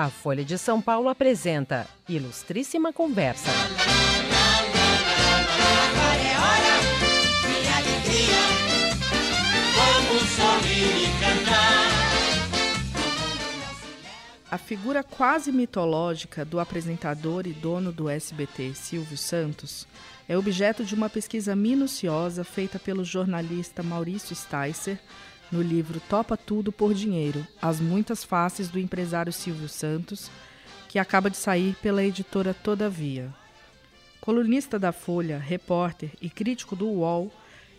A Folha de São Paulo apresenta Ilustríssima Conversa. Agora é hora de alegria. Vamos sorrir e cantar. A figura quase mitológica do apresentador e dono do SBT, Silvio Santos, é objeto de uma pesquisa minuciosa feita pelo jornalista Maurício Sticer no livro Topa Tudo por Dinheiro: As Muitas Faces do Empresário Silvio Santos, que acaba de sair pela editora Todavia. Colunista da Folha, repórter e crítico do UOL,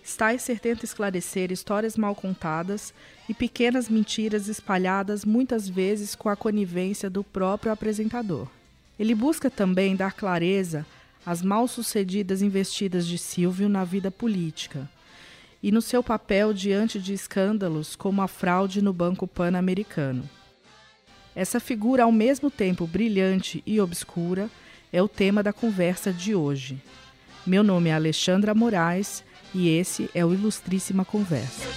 Sticer tenta esclarecer histórias mal contadas e pequenas mentiras espalhadas muitas vezes com a conivência do próprio apresentador. Ele busca também dar clareza às mal-sucedidas investidas de Silvio na vida política e no seu papel diante de escândalos como a fraude no Banco Pan-Americano. Essa figura, ao mesmo tempo brilhante e obscura, é o tema da conversa de hoje. Meu nome é Alexandra Moraes e esse é o Ilustríssima Conversa.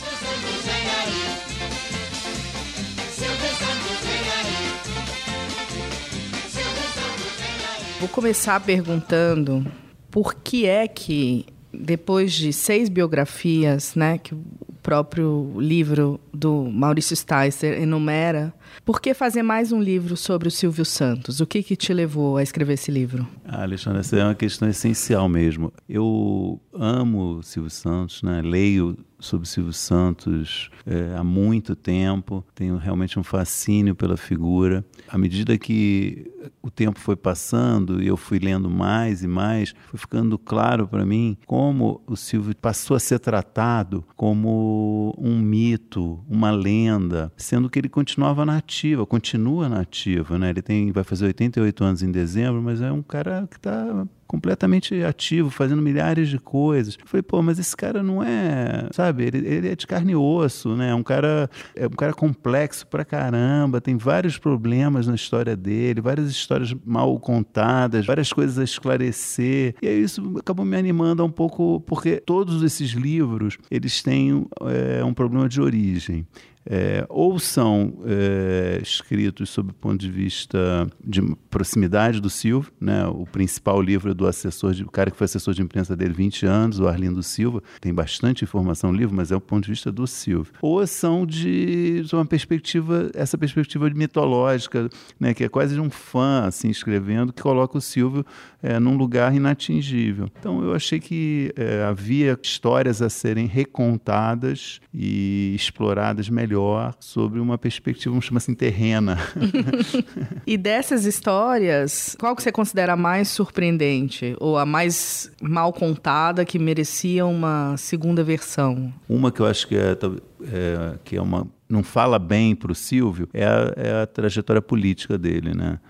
Vou começar perguntando por que é que depois de seis biografias, né, que o próprio livro do Maurício Sticer enumera, por que fazer mais um livro sobre o Silvio Santos? O que, que te levou a escrever esse livro? Ah, Alexandre, essa é uma questão essencial mesmo. Eu amo Silvio Santos, né? leio sobre Silvio Santos é, há muito tempo, tenho realmente um fascínio pela figura. À medida que o tempo foi passando e eu fui lendo mais e mais, foi ficando claro para mim como o Silvio passou a ser tratado como um mito, uma lenda, sendo que ele continuava nativa, continua nativa, né? Ele tem vai fazer 88 anos em dezembro, mas é um cara que está completamente ativo, fazendo milhares de coisas. Eu falei, pô, mas esse cara não é, sabe, ele, ele é de carne e osso, né? É um cara, é um cara complexo pra caramba, tem vários problemas na história dele, várias histórias mal contadas, várias coisas a esclarecer. E aí isso acabou me animando um pouco, porque todos esses livros, eles têm é, um problema de origem é, ou são é, escritos sob o ponto de vista de proximidade do Silvio, né? o principal livro é do assessor, de, o cara que foi assessor de imprensa dele 20 anos, o Arlindo Silva, tem bastante informação no livro, mas é o ponto de vista do Silvio. Ou são de, de uma perspectiva, essa perspectiva mitológica, né? que é quase de um fã assim, escrevendo, que coloca o Silvio é, num lugar inatingível. Então eu achei que é, havia histórias a serem recontadas e exploradas melhor sobre uma perspectiva, vamos chamar assim, terrena. e dessas histórias, qual que você considera mais surpreendente? Ou a mais mal contada que merecia uma segunda versão? Uma que eu acho que é, é que é uma não fala bem para o Silvio é a, é a trajetória política dele, né?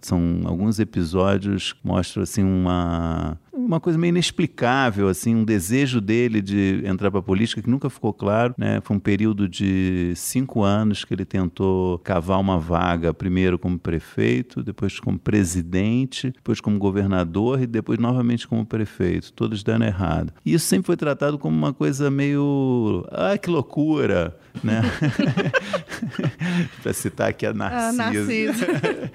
São alguns episódios que mostram assim uma uma coisa meio inexplicável, assim, um desejo dele de entrar para a política que nunca ficou claro, né? Foi um período de cinco anos que ele tentou cavar uma vaga, primeiro como prefeito, depois como presidente, depois como governador e depois novamente como prefeito, todos dando errado. E isso sempre foi tratado como uma coisa meio, ah, que loucura, né? para citar aqui a Narcisa. Ah, Narcisa.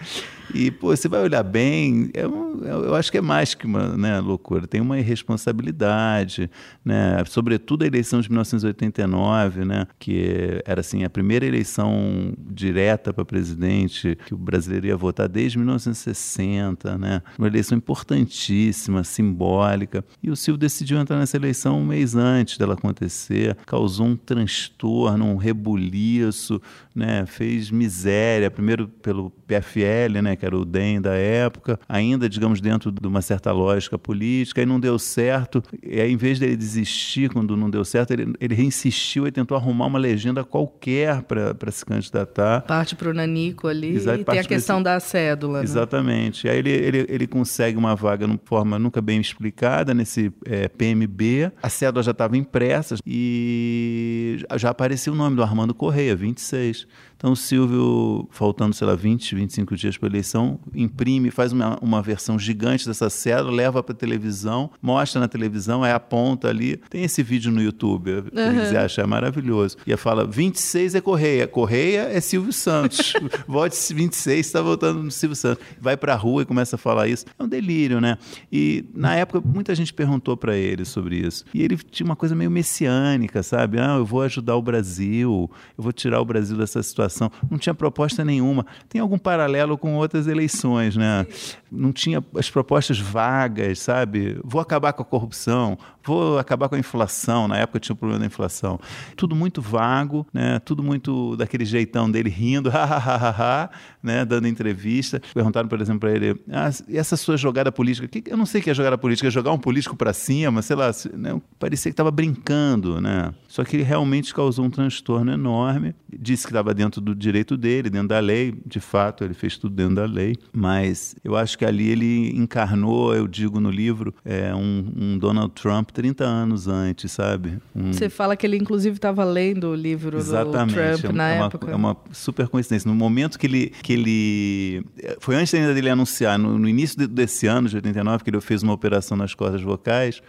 e, pô, você vai olhar bem, é um, eu acho que é mais que uma né, loucura, tem uma irresponsabilidade, né? sobretudo a eleição de 1989, né? que era assim, a primeira eleição direta para presidente que o brasileiro ia votar desde 1960, né? uma eleição importantíssima, simbólica, e o Silvio decidiu entrar nessa eleição um mês antes dela acontecer, causou um transtorno, um rebuliço, né? fez miséria, primeiro pelo PFL, né? que era o DEM da época, ainda, digamos, dentro de uma certa lógica política, e não deu certo. E aí, em vez dele desistir quando não deu certo, ele, ele reinsistiu e tentou arrumar uma legenda qualquer para se candidatar. Parte para o Nanico ali Exato, e tem a questão da cédula. Né? Exatamente. Aí ele, ele, ele consegue uma vaga de forma nunca bem explicada nesse é, PMB. A cédula já estava impressa e já aparecia o nome do Armando Correia, 26. Então o Silvio, faltando, sei lá, 20, 25 dias para a eleição, imprime, faz uma, uma versão gigante dessa cédula, leva para televisão, mostra na televisão, aí aponta ali. Tem esse vídeo no YouTube, uhum. você acha é maravilhoso. E fala: 26 é Correia, Correia é Silvio Santos. Vote 26, está votando no Silvio Santos. Vai para a rua e começa a falar isso. É um delírio, né? E na época muita gente perguntou para ele sobre isso. E ele tinha uma coisa meio messiânica, sabe? Ah, eu vou ajudar o Brasil, eu vou tirar o Brasil dessa situação. Não tinha proposta nenhuma. Tem algum paralelo com outras eleições, né? Não tinha as propostas vagas, sabe? Vou acabar com a corrupção, vou acabar com a inflação. Na época tinha o problema da inflação. Tudo muito vago, né? Tudo muito daquele jeitão dele rindo, ha, né? Dando entrevista. Perguntaram, por exemplo, para ele: ah, e essa sua jogada política? Que, eu não sei o que é jogada política, é jogar um político para cima, sei lá. Né? Parecia que estava brincando, né? Só que ele realmente causou um transtorno enorme. Disse que estava dentro do direito dele, dentro da lei. De fato, ele fez tudo dentro da lei. Mas eu acho que ali ele encarnou, eu digo no livro, é, um, um Donald Trump 30 anos antes, sabe? Um... Você fala que ele, inclusive, estava lendo o livro Exatamente. do Trump é, na é época. Uma, é uma super coincidência. No momento que ele, que ele. Foi antes ainda dele anunciar, no, no início desse ano, de 89, que ele fez uma operação nas cordas vocais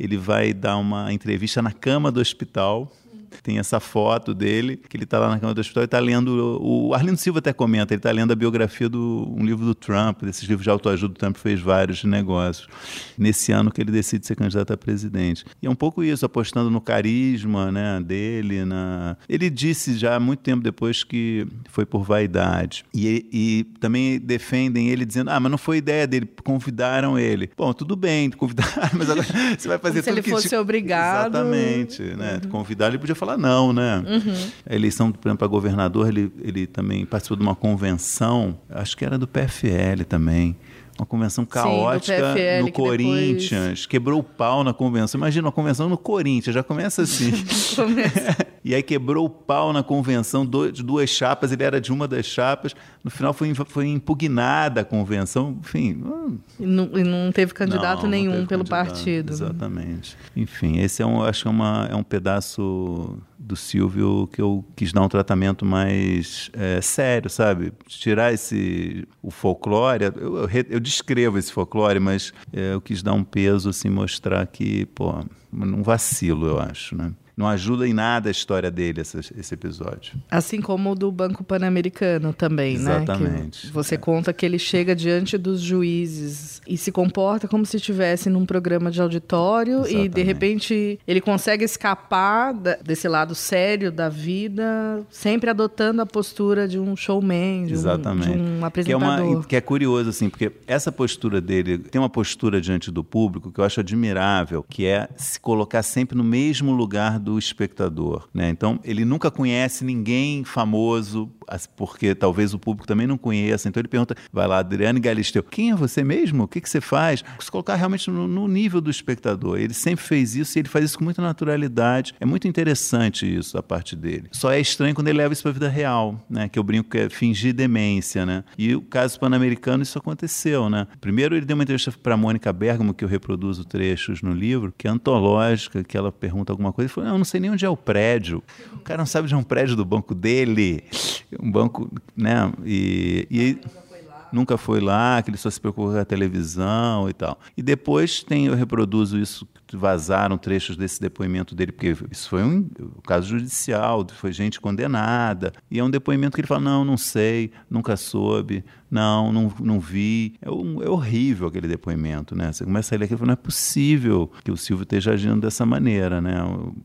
ele vai dar uma entrevista na cama do hospital tem essa foto dele, que ele está lá na cama do hospital e está lendo. O Arlindo Silva até comenta, ele está lendo a biografia do um livro do Trump, desses livros de autoajuda, o Trump fez vários de negócios. Nesse ano que ele decide ser candidato a presidente. E é um pouco isso, apostando no carisma né, dele. Na... Ele disse já há muito tempo depois que foi por vaidade. E, e também defendem ele dizendo: ah, mas não foi ideia dele, convidaram ele. Bom, tudo bem, convidaram, mas agora você vai fazer Como tudo se ele fosse te... obrigado. Exatamente, né? Uhum. Convidar ele podia falar não, né? Uhum. A eleição, por exemplo, para governador, ele, ele também participou de uma convenção, acho que era do PFL também uma convenção caótica Sim, PFL, no Corinthians, depois... quebrou o pau na convenção. Imagina uma convenção no Corinthians, já começa assim. começa. e aí quebrou o pau na convenção de duas chapas, ele era de uma das chapas. No final foi, foi impugnada a convenção, enfim. E não, e não teve candidato não, nenhum não teve pelo candidato, partido. Exatamente. Enfim, esse é um, acho que é, uma, é um pedaço do Silvio que eu quis dar um tratamento mais é, sério, sabe? Tirar esse o folclore. Eu, eu, eu descrevo esse folclore, mas é, eu quis dar um peso, assim, mostrar que, pô, um vacilo, eu acho, né? Não ajuda em nada a história dele, esse, esse episódio. Assim como o do Banco Pan-Americano também, Exatamente, né? Exatamente. Você é. conta que ele chega diante dos juízes e se comporta como se estivesse num programa de auditório Exatamente. e, de repente, ele consegue escapar desse lado sério da vida, sempre adotando a postura de um showman, de, Exatamente. Um, de um apresentador. Que é, uma, que é curioso, assim, porque essa postura dele tem uma postura diante do público que eu acho admirável, que é se colocar sempre no mesmo lugar do do espectador. Né? Então, ele nunca conhece ninguém famoso, porque talvez o público também não conheça. Então, ele pergunta, vai lá, Adriane Galisteu, quem é você mesmo? O que, que você faz? Se colocar realmente no, no, nível do espectador. Ele sempre fez isso e ele faz isso com muita naturalidade. É muito interessante isso, a parte dele. Só é estranho quando ele leva isso para a vida real, né? que eu brinco que é fingir demência. Né? E o caso pan-americano, isso aconteceu. Né? Primeiro, ele deu uma entrevista para Mônica Bergamo, que eu reproduzo trechos no livro, que é antológica, que ela pergunta alguma coisa. Ele falou, não, não sei nem onde é o prédio. O cara não sabe onde é um prédio do banco dele. Um banco, né? E, e nunca foi lá, que ele só se preocupa com a televisão e tal. E depois tem, eu reproduzo isso, vazaram trechos desse depoimento dele, porque isso foi um caso judicial, foi gente condenada. E é um depoimento que ele fala: não, não sei, nunca soube, não, não, não vi. É, um, é horrível aquele depoimento, né? Você começa a ler aquilo e fala, não é possível que o Silvio esteja agindo dessa maneira, né?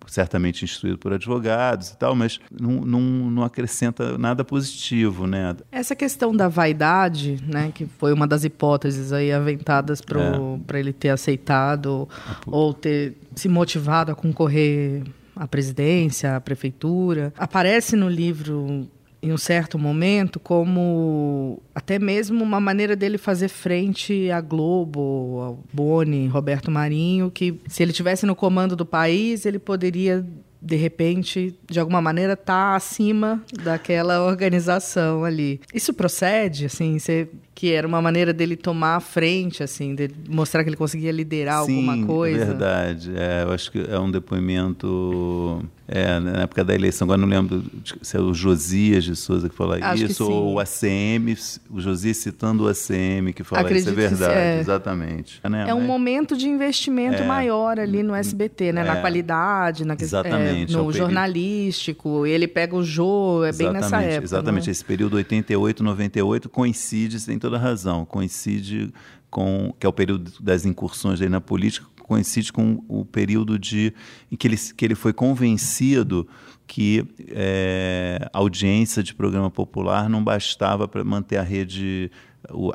Certamente instruído por advogados e tal, mas não, não, não acrescenta nada positivo, né? Essa questão da vaidade, né? Que foi uma das hipóteses aí aventadas para é. ele ter aceitado ou ter se motivado a concorrer à presidência, à prefeitura. Aparece no livro em um certo momento como até mesmo uma maneira dele fazer frente à Globo, ao Boni, Roberto Marinho, que se ele tivesse no comando do país, ele poderia de repente, de alguma maneira, estar tá acima daquela organização ali. Isso procede, assim, você que era uma maneira dele tomar a frente, assim, de mostrar que ele conseguia liderar Sim, alguma coisa. É verdade. É, eu acho que é um depoimento. É, na época da eleição, agora não lembro se é o Josias de Souza que fala Acho que isso, sim. ou o ACM, o Josias citando o ACM que fala Acredito isso. É que verdade, é. exatamente. Né, É um mas- momento de investimento É. maior ali no SBT, né? Na É. qualidade, na que- Exatamente, é, é o no jornalístico. Ele pega o Jô, é bem nessa Exatamente, época. Exatamente. né? Esse período 88, 98 coincide, tem toda razão, coincide com, que é o período das incursões dele na política, coincide com o período de, em que ele, que ele foi convencido que é, audiência de programa popular não bastava para manter a rede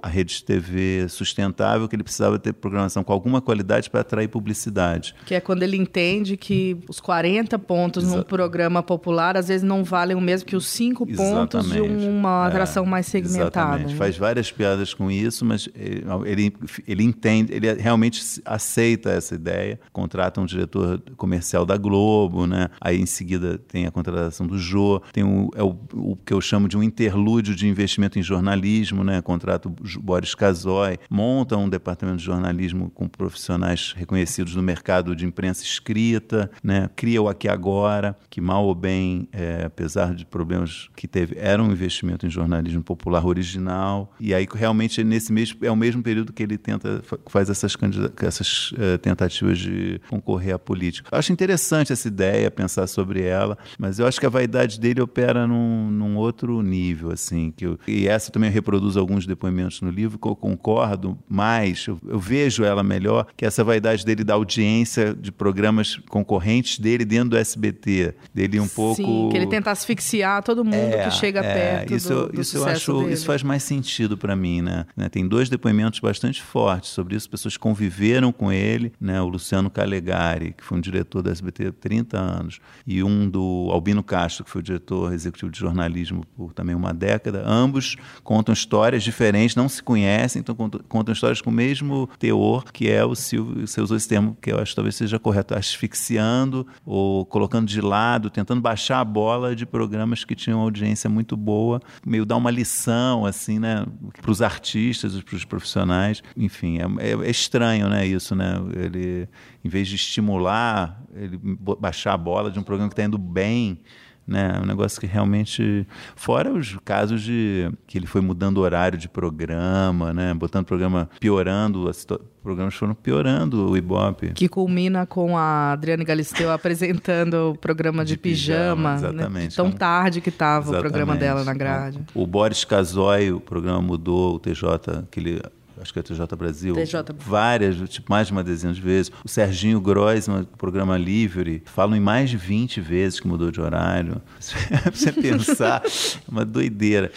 a rede de TV sustentável, que ele precisava ter programação com alguma qualidade para atrair publicidade. Que é quando ele entende que os 40 pontos num Exa- programa popular às vezes não valem o mesmo que os 5 pontos de uma É, atração mais segmentada. Exatamente. né? Faz várias piadas com isso, mas ele, ele, ele entende, ele realmente aceita essa ideia. Contrata um diretor comercial da Globo, né? Aí em seguida tem a contratação do Jô, tem o, é o, o que eu chamo de um interlúdio de investimento em jornalismo, né? Contrata Boris Casoy, monta um departamento de jornalismo com profissionais reconhecidos no mercado de imprensa escrita, né? Cria o Aqui Agora, que mal ou bem, é, apesar de problemas que teve, era um investimento em jornalismo popular original. E aí realmente nesse mesmo é o mesmo período que ele tenta fa- faz essas essas eh, tentativas de concorrer à política. Eu acho interessante essa ideia, pensar sobre ela, mas eu acho que a vaidade dele opera num, num outro nível, assim. Que eu- e essa também eu reproduzo alguns depoimentos no livro que eu concordo mais, eu, eu vejo ela melhor, que essa vaidade dele da audiência de programas concorrentes dele dentro do SBT, dele um pouco Sim, que ele tenta asfixiar todo mundo é, que chega é, perto isso, do, eu- do isso eu acho dele. isso faz mais sentido para mim né? Né, tem dois depoimentos bastante fortes sobre isso pessoas conviveram com ele né o Luciano Calegari que foi um diretor da SBT há 30 anos e um do Albino Castro que foi o diretor executivo de jornalismo por também uma década ambos contam histórias diferentes não se conhecem então contam, contam histórias com o mesmo teor que é o Silvio você usou esse termo que eu acho que talvez seja correto asfixiando ou colocando de lado tentando baixar a bola de programas que tinham audiência muito boa, meio dar uma lição assim, né, para os artistas, para os profissionais. Enfim, é, é- é estranho, né, isso, né? Ele, em vez de estimular, ele baixar a bola de um programa que está indo bem. Né, um negócio que realmente. Fora os casos de que ele foi mudando o horário de programa, né, botando programa, piorando, situa- programas foram piorando o Ibope. Que culmina com a Adriane Galisteu apresentando o programa de, De pijama, né? exatamente. Tão É um- tarde que estava o programa dela na grade. O Boris Casoy, o programa mudou, o TJ, aquele. Acho que é TJ Brasil. TJ. Várias, tipo, mais de uma dezena de vezes. O Serginho Groisman, programa Livre, falam em mais de 20 vezes que mudou de horário. Pra você pensar, é uma doideira.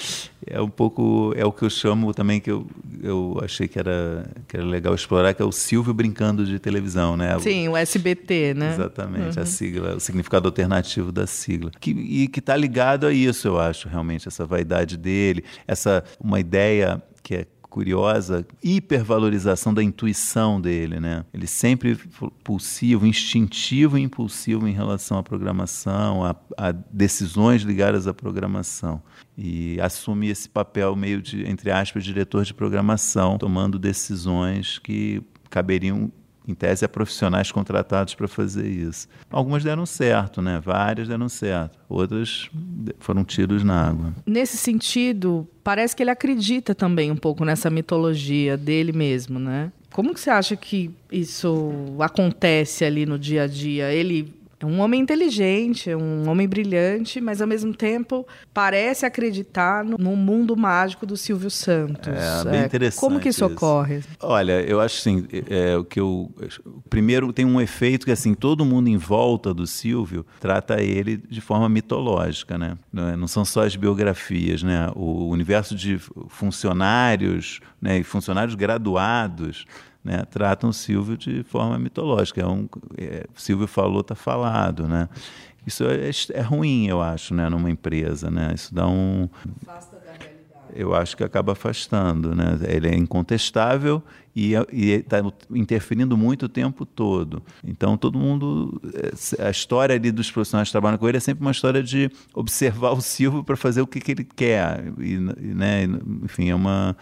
É um pouco, é o que eu chamo também, que eu, eu achei que era, que era legal explorar, que é o Silvio brincando de televisão, né? Sim, o SBT, né? Exatamente, a sigla, o significado alternativo da sigla. Que, e que está ligado a isso, eu acho, realmente, essa vaidade dele, essa uma ideia que é curiosa, hipervalorização da intuição dele, né? Ele sempre pulsivo, instintivo e impulsivo em relação à programação, a, a decisões ligadas à programação. E assume esse papel meio de, entre aspas, diretor de programação, tomando decisões que caberiam em tese, a profissionais contratados para fazer isso. Algumas deram certo, né? Várias deram certo. Outras foram tiros na água. Nesse sentido, parece que ele acredita também um pouco nessa mitologia dele mesmo, né? Como que você acha que isso acontece ali no dia a dia? Ele é um homem inteligente, é um homem brilhante, mas ao mesmo tempo parece acreditar no, no mundo mágico do Silvio Santos. É, bem interessante Como que isso, isso. ocorre? Olha, eu acho assim, é, o que eu primeiro tem um efeito que assim todo mundo em volta do Silvio trata ele de forma mitológica, né? Não, é- não são só as biografias, né? O universo de funcionários, né? E funcionários graduados. Né, tratam o Silvio de forma mitológica. É um, é, Silvio falou, está falado. Né? Isso é, é ruim, eu acho, né, numa empresa. Né? Isso dá um, eu acho que acaba afastando, né? Ele é incontestável e está interferindo muito o tempo todo. Então todo mundo, a história ali dos profissionais que trabalham com ele é sempre uma história de observar o Silvio para fazer o que, que ele quer, e, né? Enfim, é uma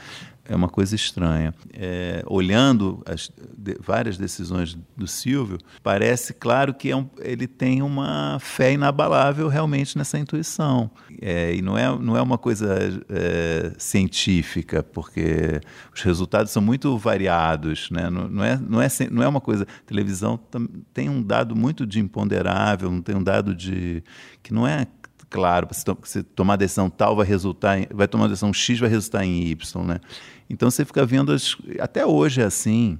é uma coisa estranha. É, olhando as de, várias decisões do Silvio, parece claro que é um, ele tem uma fé inabalável realmente nessa intuição. É, e não é, não é uma coisa é, científica, porque os resultados são muito variados. Né? Não, não, é, não, é, não é uma coisa. Televisão tem um dado muito de imponderável, tem um dado de que não é claro, se, to se tomar decisão tal vai resultar em, vai tomar decisão X vai resultar em Y, né? Então você fica vendo as, até hoje é assim,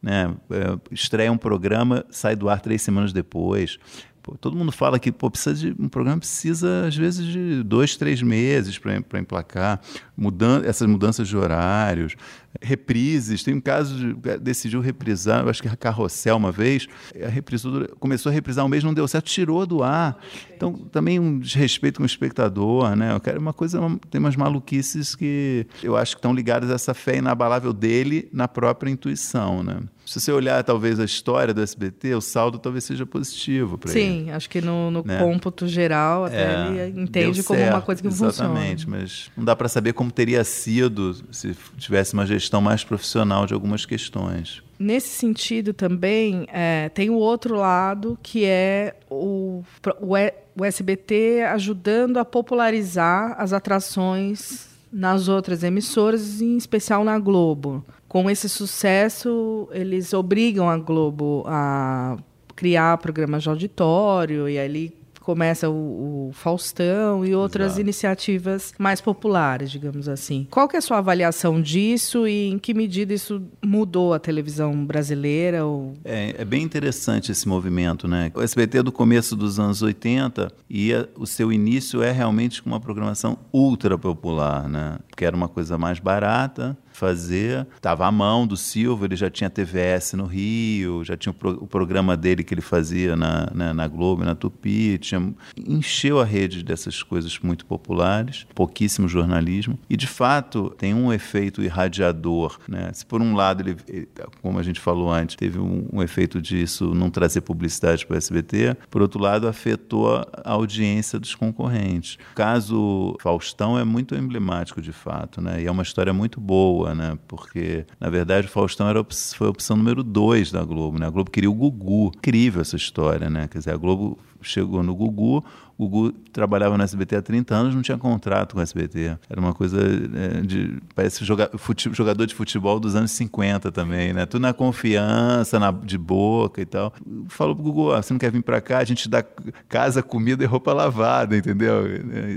né? É, estreia um programa, sai do ar três semanas depois. Pô, todo mundo fala que pô, precisa de um programa precisa às vezes de dois, três meses para emplacar, mudando essas mudanças de horários, reprises. Tem um caso de decidiu reprisar, acho que a Carrossel uma vez, a reprisou, começou a reprisar um mês, não deu certo, tirou do ar. Então também um desrespeito com o espectador, né? Eu quero uma coisa, tem umas maluquices que eu acho que estão ligadas a essa fé inabalável dele na própria intuição, né? Se você olhar talvez a história do SBT, o saldo talvez seja positivo para ele. Sim, acho que no, no né? cômputo geral até é, ele entende como certo, uma coisa que exatamente, funciona. Exatamente, mas não dá para saber como teria sido se tivesse uma gestão mais profissional de algumas questões. Nesse sentido também é, tem o outro lado que é o, o, o SBT ajudando a popularizar as atrações nas outras emissoras, em especial na Globo com esse sucesso, eles obrigam a Globo a criar programas de auditório e ali começa o, o Faustão e outras Exato. iniciativas mais populares, digamos assim. Qual que é a sua avaliação disso e em que medida isso mudou a televisão brasileira? Ou... É, é bem interessante esse movimento, né? O SBT é do começo dos anos 80 e o seu início é realmente com uma programação ultra popular, né? Que era uma coisa mais barata, fazer. Estava à mão do Silva, ele já tinha TVS no Rio, já tinha o, pro, o programa dele que ele fazia na, na, na, Globo, na Tupi, tinha, encheu a rede dessas coisas muito populares, pouquíssimo jornalismo. E, de fato, tem um efeito irradiador. Né? Se, por um lado, ele, como a gente falou antes, teve um, um efeito disso não trazer publicidade para o SBT, por outro lado, afetou a audiência dos concorrentes. O caso Faustão é muito emblemático, de fato, né? e é uma história muito boa né? Porque, na verdade, o Faustão era, foi a opção número dois da Globo, né? A Globo queria o Gugu. Incrível essa história, né? Quer dizer, a Globo chegou no Gugu, o Gugu trabalhava no SBT há 30 anos, não tinha contrato com o SBT. Era uma coisa é, de. Parece joga, fute, jogador de futebol dos anos 50 também, né? Tudo na confiança, na, de boca e tal. Falou pro Gugu: ah, você não quer vir para cá? A gente dá casa, comida e roupa lavada, entendeu?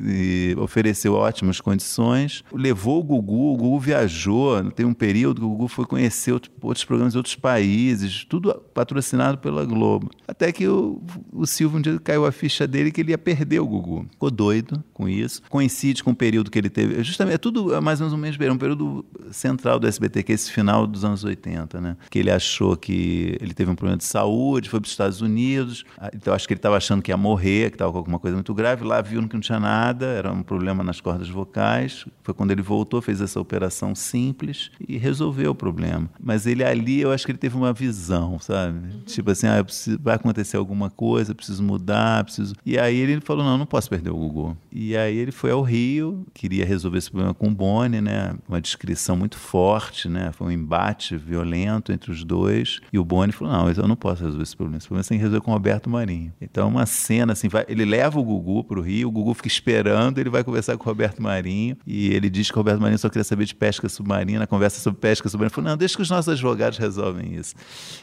E, ofereceu ótimas condições. Levou o Gugu, o Gugu viajou. Tem um período que o Gugu foi conhecer outros programas de outros países, tudo patrocinado pela Globo. Até que o, o Silvio um dia caiu a ficha dele que ele ia perder o Gugu. Ficou doido com isso. Coincide com o período que ele teve. Justamente, é tudo mais ou menos o mesmo um período central do SBT, que é esse final dos anos 80, né? Que ele achou que ele teve um problema de saúde, foi para os Estados Unidos. Ah, então, acho que ele estava achando que ia morrer, que estava com alguma coisa muito grave. Lá viu que não tinha nada, era um problema nas cordas vocais. Foi quando ele voltou, fez essa operação simples e resolveu o problema. Mas ele ali, eu acho que ele teve uma visão, sabe? Tipo assim, ah, preciso, vai acontecer alguma coisa, preciso mudar, preciso. E aí ele falou: não, não posso perder o Gugu. E aí ele foi ao Rio, queria resolver esse problema com o Boni, né? Uma descrição muito forte, né? Foi um embate violento entre os dois. E o Boni falou: não, eu não posso resolver esse problema. Esse problema tem que resolver com o Roberto Marinho. Então, uma cena assim: vai, ele leva o Gugu para o Rio, o Gugu fica esperando, ele vai conversar com o Roberto Marinho. E ele diz que o Roberto Marinho só queria saber de pesca submarina, conversa sobre pesca submarina. Ele falou: não, deixa que os nossos advogados resolvem isso.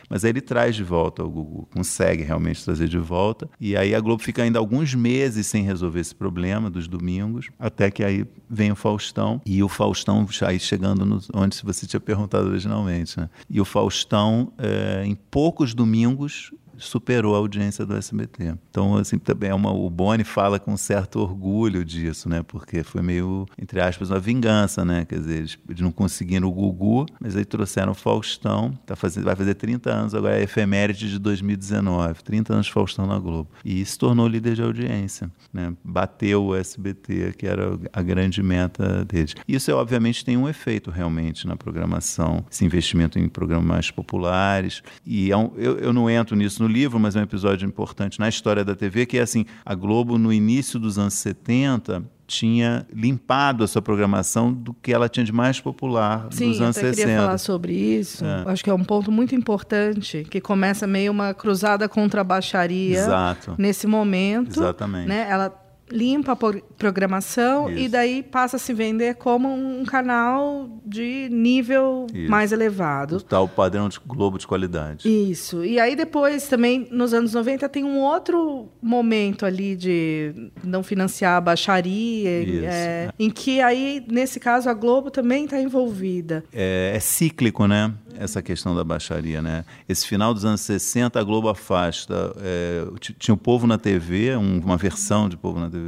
Mas aí ele traz de volta o Gugu, consegue realmente trazer de volta. E aí a Globo fica ainda alguns meses sem resolver esse problema dos domingos, até que aí vem o Faustão, e o Faustão aí chegando no, onde você tinha perguntado originalmente. Né? E o Faustão, é, em poucos domingos, superou a audiência do SBT. Então, assim, também é uma, o Boni fala com certo orgulho disso, né? Porque foi meio, entre aspas, uma vingança, né? Quer dizer, eles, eles não conseguiram o Gugu, mas aí trouxeram o Faustão, tá fazendo, vai fazer 30 anos, agora é efeméride de 2019, 30 anos Faustão na Globo. E se tornou líder de audiência, né? Bateu o SBT, que era a grande meta deles. Isso, obviamente, tem um efeito realmente na programação, esse investimento em programas mais populares. E é um, eu, eu não entro nisso no livro, mas é um episódio importante na história da TV, que é assim, a Globo no início dos anos 70 tinha limpado a sua programação do que ela tinha de mais popular Sim, dos anos eu até 60. queria falar sobre isso. É. Acho que é um ponto muito importante, que começa meio uma cruzada contra a baixaria Exato. nesse momento. Exatamente. Né? Ela limpa a programação e Isso. daí passa a se vender como um canal de nível Isso. mais O elevado. tal padrão de Globo de qualidade. Isso. E aí depois também, nos anos 90, tem um outro momento ali de não financiar a baixaria, é, é. em que aí, nesse caso, a Globo também está envolvida. É, é cíclico, né? Essa questão da baixaria, né? Esse final dos anos 60, a Globo afasta. é, tinha o Povo na TV, um- uma versão de Povo na TV.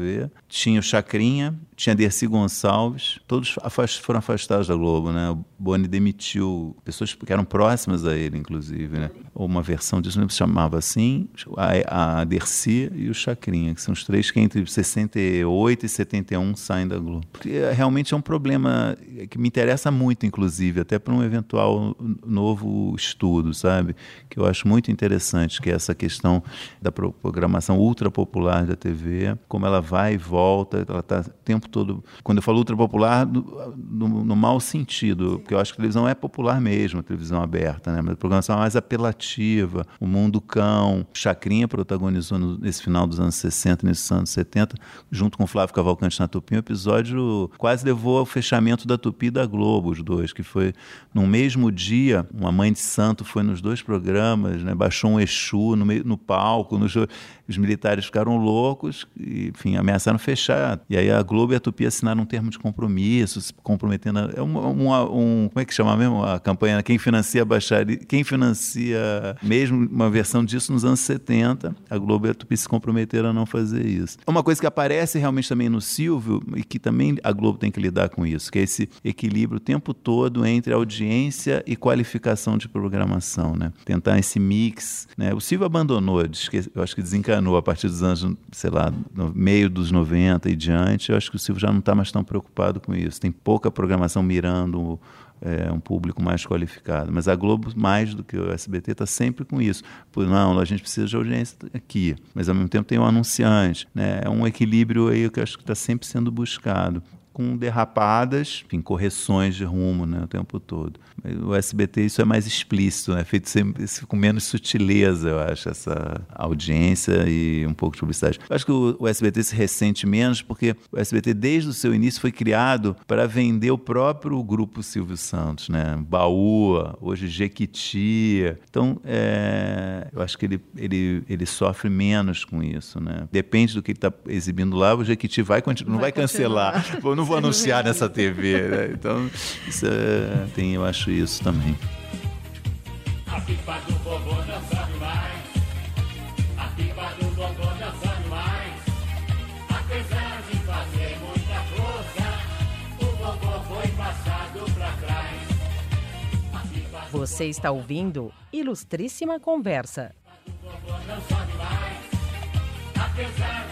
Tinha o Chacrinha, tinha Dercy Gonçalves. Todos afast- foram afastados da Globo, né? O Boni demitiu pessoas que eram próximas a ele, inclusive, né? Ou uma versão disso, não se chamava assim, a, a Dercy e o Chacrinha, que são os três que entre 68 e 71 saem da Globo. Porque, é, realmente é um problema que me interessa muito, inclusive, até para um eventual novo estudo, sabe? Que eu acho muito interessante, que é essa questão da pro- programação ultra popular da TV, como ela vai e volta, ela está tempo todo. Quando eu falo ultra popular, no, no, no mau sentido, porque eu acho que a televisão é popular mesmo, a televisão aberta, né? Mas a programação é mais apelativa, o mundo cão. Chacrinha protagonizou no- nesse final dos anos 60, nesses anos 70, junto com Flávio Cavalcante na Tupi, um episódio quase levou ao fechamento da Tupi e da Globo, os dois, que foi no mesmo dia, uma mãe de santo foi nos dois programas, né? baixou um Exu no, meio, no palco, os militares ficaram loucos e, enfim, ameaçaram fechar. E aí a Globo e a Tupi assinaram um termo de compromisso, se comprometendo. A, é um, um, um- Como é que chama mesmo a campanha? Quem financia baixaria, quem financia mesmo uma versão disso nos anos 70, a Globo e a Tupi se comprometeram a não fazer isso. Uma coisa que aparece realmente também no Silvio e que também a Globo tem que lidar com isso, que é esse equilíbrio o tempo todo entre audiência e qualificação de programação, né? Tentar esse mix, né? O Silvio abandonou, eu acho que desencanou a partir dos anos, sei lá, no meio dos 90 e diante, eu acho que o Silvio já não está mais tão preocupado com isso. Tem pouca programação mirando é, um público mais qualificado. Mas a Globo, mais do que o SBT, está sempre com isso. Por, não, a gente precisa de audiência aqui, mas ao mesmo tempo tem o anunciante. Né? É um equilíbrio aí que eu acho que está sempre sendo buscado. Com derrapadas, enfim, correções de rumo né, o tempo todo. O SBT isso é mais explícito, é feito sempre, com menos sutileza, eu acho, essa audiência e um pouco de publicidade. Eu acho que o, o SBT se ressente menos porque o SBT, desde o seu início, foi criado para vender o próprio grupo Silvio Santos, né? Baú, hoje Jequiti. Então, é, eu acho que ele, ele, ele sofre menos com isso, né? Depende do que ele está exibindo lá, o Jequiti vai continuar, não vai, Vai cancelar. continuar. Pô, não vou anunciar nessa TV, né? Então, isso é, tem, eu acho isso também. A pipa do vovô não sobe mais. A pipa do vovô não sobe mais. Apesar de fazer muita força, o vovô foi passado pra trás. A pipa do Você está ouvindo Ilustríssima Conversa. vovô não sobe mais. Apesar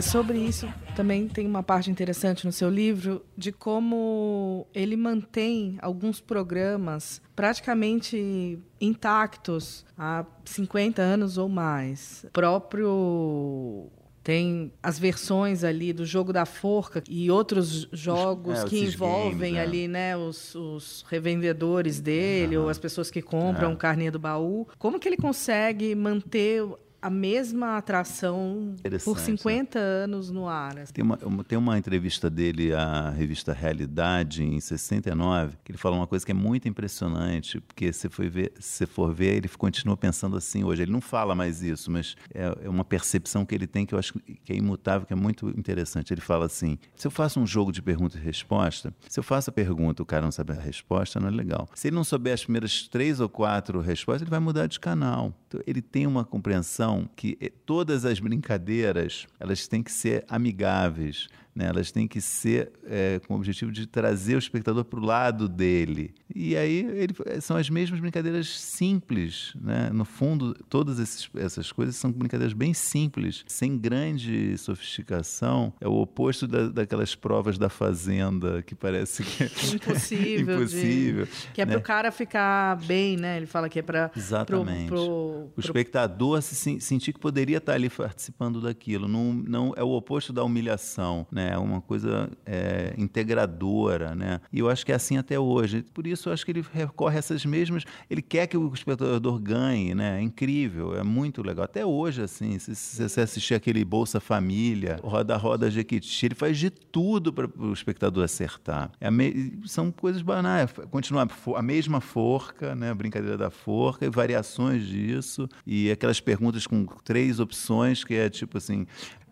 Sobre isso, também tem uma parte interessante no seu livro de como ele mantém alguns programas praticamente intactos há 50 anos ou mais. O próprio tem as versões ali do jogo da forca e outros jogos é, que envolvem games, é. ali, né, os, os revendedores dele ou as pessoas que compram É. o carnê do baú. Como que ele consegue manter a mesma atração por Interessante, 50 anos no ar? assim? Tem uma, tem uma entrevista dele à revista Realidade, em 69, que ele fala uma coisa que é muito impressionante, porque se for ver, se for ver ele continua pensando assim hoje. Ele não fala mais isso, mas é, é uma percepção que ele tem que eu acho que é imutável, que é muito interessante. Ele fala assim: se eu faço um jogo de pergunta e resposta, se eu faço a pergunta e o cara não sabe a resposta, não é legal. Se ele não souber as primeiras três ou quatro respostas, ele vai mudar de canal. Então, ele tem uma compreensão que todas as brincadeiras elas têm que ser amigáveis. Né? Elas têm que ser é, com o objetivo de trazer o espectador para o lado dele. E aí ele, são as mesmas brincadeiras simples, né? No fundo, todas esses, essas coisas são brincadeiras bem simples, sem grande sofisticação. É o oposto da, daquelas provas da fazenda que parece que é impossível, impossível de, que é né? para o cara ficar bem, né? Ele fala que é para exatamente pro, pro, o espectador se sentir que poderia estar ali participando daquilo. Não, não é o oposto da humilhação, né? É uma coisa é, integradora, né? E eu acho que é assim até hoje. Por isso eu acho que ele recorre a essas mesmas. Ele quer que o espectador ganhe, né? É incrível, é muito legal. Até hoje, assim, se, se você assistir aquele Bolsa Família, Roda Roda Jequiti, ele faz de tudo para o espectador acertar. É me... São coisas banais. Continua a mesma forca, né? A brincadeira da forca e variações disso. E aquelas perguntas com três opções que é tipo assim,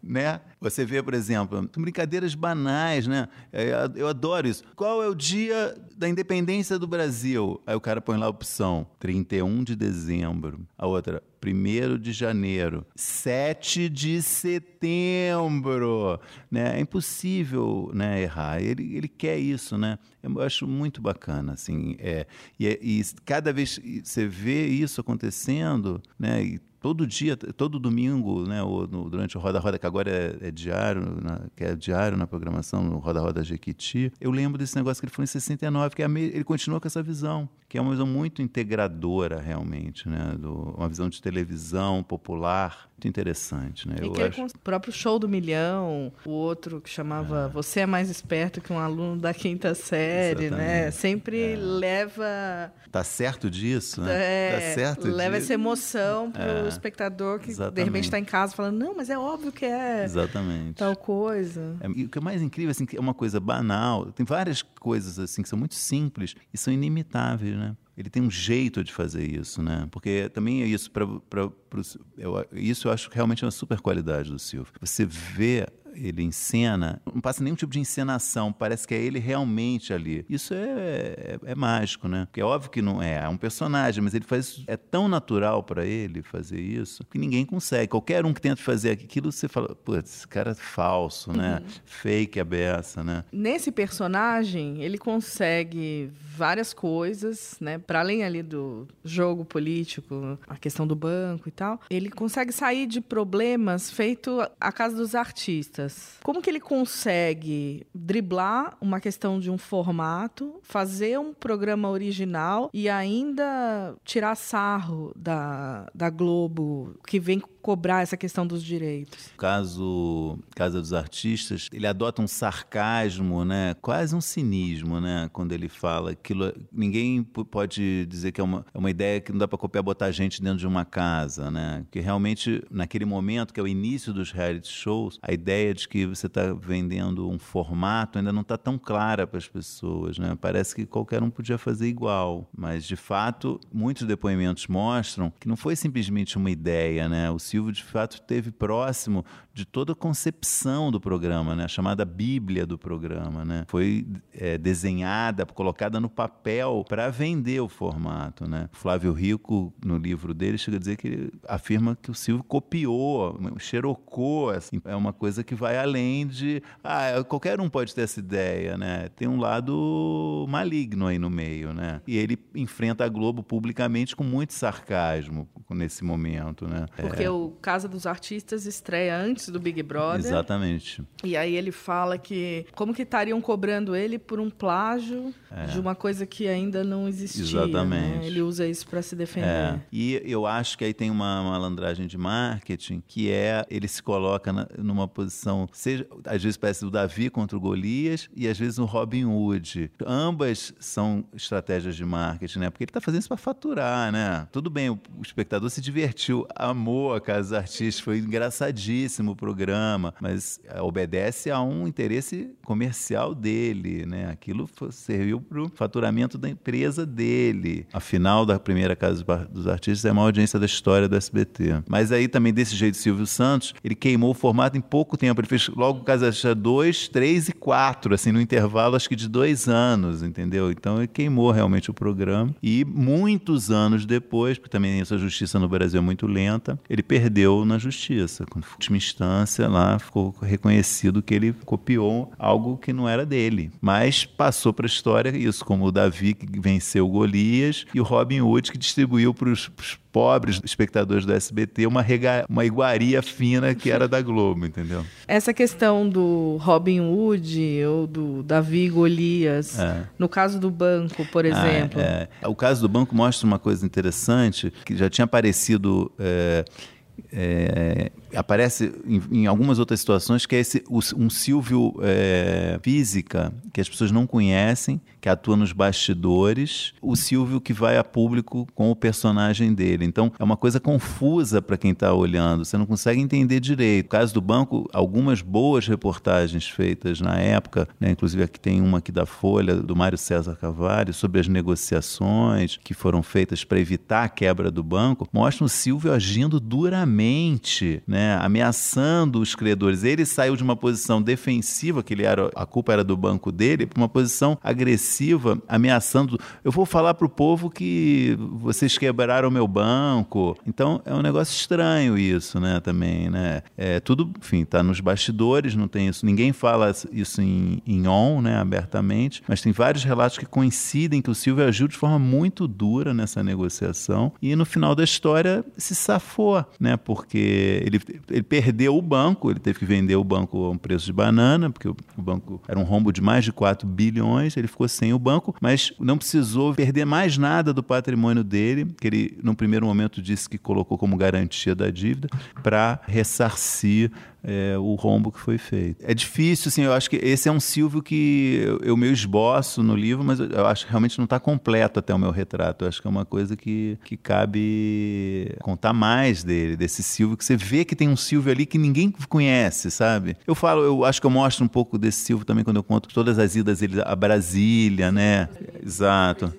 né? Você vê, por exemplo, brincadeiras banais, né? É, eu adoro isso. Qual é o dia da independência do Brasil? Aí o cara põe lá a opção: 31 de dezembro. A outra, 1 de janeiro, 7 de setembro. Né? É impossível né, errar. Ele, ele quer isso, né? Eu acho muito bacana. Assim, é, e, é, e cada vez você vê isso acontecendo, né? E todo dia, todo domingo, né, ou no, durante o Roda Roda, que agora é, é diário, na, que é diário na programação, no Roda Roda Jequiti, eu lembro desse negócio que ele falou em 69, que é me, ele continua com essa visão, que é uma visão muito integradora realmente, né, do, uma visão de televisão popular, muito interessante. Né? E eu que acho... o próprio show do milhão, o outro que chamava é. Você é mais esperto que um aluno da quinta série, né? Exatamente. né? Sempre é. leva. Tá certo disso, né? É, tá certo leva disso. essa emoção pro é. espectador que Exatamente. de repente está em casa falando, não, mas é óbvio que é Exatamente. tal coisa. É, e o que é mais incrível, assim, é uma coisa banal. Tem várias coisas assim que são muito simples e são inimitáveis, né? Ele tem um jeito de fazer isso, né? Porque também é isso para isso eu acho realmente uma super qualidade do Silvio. Você vê ele encena, não passa nenhum tipo de encenação, parece que é ele realmente ali. Isso é, é, é mágico, né? Porque é óbvio que não é, é um personagem, mas ele faz é tão natural para ele fazer isso que ninguém consegue. Qualquer um que tenta fazer aquilo, você fala, putz, esse cara é falso, né? Uhum. Fake a beça, né? Nesse personagem, ele consegue várias coisas, né? Para além ali do jogo político, a questão do banco e tal, ele consegue sair de problemas feito a casa dos artistas como que ele consegue driblar uma questão de um formato, fazer um programa original e ainda tirar sarro da, da Globo, que vem cobrar essa questão dos direitos. Caso Casa dos Artistas, ele adota um sarcasmo, né? Quase um cinismo, né? Quando ele fala aquilo. Ninguém pode dizer que é uma, é uma ideia que não dá para copiar botar gente dentro de uma casa, né? Que realmente, naquele momento, que é o início dos reality shows, a ideia de que você está vendendo um formato ainda não está tão clara para as pessoas, né? Parece que qualquer um podia fazer igual, mas de fato, muitos depoimentos mostram que não foi simplesmente uma ideia, né? O Silvio, de fato, esteve próximo de toda a concepção do programa, né? a chamada Bíblia do programa. Né? Foi é, desenhada, colocada no papel para vender o formato. Né? Flávio Rico, no livro dele, chega a dizer que ele afirma que o Silvio copiou, xerocou. Assim. É uma coisa que vai além de. Ah, qualquer um pode ter essa ideia. Né? Tem um lado maligno aí no meio. Né? E ele enfrenta a Globo publicamente com muito sarcasmo nesse momento. Né? Porque é. o Casa dos Artistas estreia antes do Big Brother. Exatamente. E aí ele fala que como que estariam cobrando ele por um plágio é. de uma coisa que ainda não existia. Né? Exatamente. Né? Ele usa isso para se defender. É. E eu acho que aí tem uma malandragem de marketing que é ele se coloca na, numa posição, seja às vezes parece o Davi contra o Golias e às vezes o Robin Hood. Ambas são estratégias de marketing, né? Porque ele está fazendo isso para faturar, né? Tudo bem, o espectador se divertiu, amou a Casa Artistas, foi engraçadíssimo o programa, mas obedece a um interesse comercial dele, né? Aquilo serviu para o faturamento da empresa dele. A final da primeira Casa dos Artistas é a maior audiência da história do SBT. Mas aí também, desse jeito, Silvio Santos, ele queimou o formato em pouco tempo. Ele fez logo Casa 2, 3 e 4, assim, no intervalo acho que de dois anos, entendeu? Então ele queimou realmente o programa. E muitos anos depois, porque também essa justiça no Brasil é muito lenta, ele perdeu na justiça. Com última instância, lá ficou reconhecido que ele copiou algo que não era dele. Mas passou para a história isso, como o Davi que venceu Golias e o Robin Hood que distribuiu para os pobres espectadores do SBT uma, rega, uma iguaria fina que era da Globo, entendeu? Essa questão do Robin Hood ou do Davi Golias, é. no caso do banco, por ah, exemplo. Ah, é. O caso do banco mostra uma coisa interessante que já tinha aparecido. É, é, aparece em, em, algumas outras situações que é esse, um Silvio é, física que as pessoas não conhecem, que atua nos bastidores, o Silvio que vai a público com o personagem dele. Então é uma coisa confusa para quem está olhando, você não consegue entender direito. No caso do banco, algumas boas reportagens feitas na época, né, inclusive aqui tem uma aqui da Folha, do Mário César Cavalho, sobre as negociações que foram feitas para evitar a quebra do banco, mostram o Silvio agindo duramente, né? ameaçando os credores. Ele saiu de uma posição defensiva, que ele era, a culpa era do banco dele, para uma posição agressiva, ameaçando. Eu vou falar para o povo que vocês quebraram meu banco. Então é um negócio estranho isso, né? Também, né? É, tudo, enfim, está nos bastidores, não tem isso. Ninguém fala isso em, em on, né, abertamente, mas tem vários relatos que coincidem que o Silvio agiu de forma muito dura nessa negociação e no final da história se safou, né? Porque ele ele perdeu o banco, ele teve que vender o banco a um preço de banana, porque o, banco era um rombo de mais de 4 bilhões, ele ficou sem o banco, mas não precisou perder mais nada do patrimônio dele, que ele, no primeiro momento, disse que colocou como garantia da dívida, para ressarcir é, o rombo que foi feito. É difícil, assim, eu acho que esse é um Silvio que eu, eu meio esboço no livro, mas eu acho que realmente não está completo até o meu retrato. Eu acho que é uma coisa que, que cabe contar mais dele, desse Silvio, que você vê que tem um Silvio ali que ninguém conhece, sabe? Eu falo, eu acho que eu mostro um pouco desse Silvio também quando eu conto todas as idas dele a Brasília, né? Exato.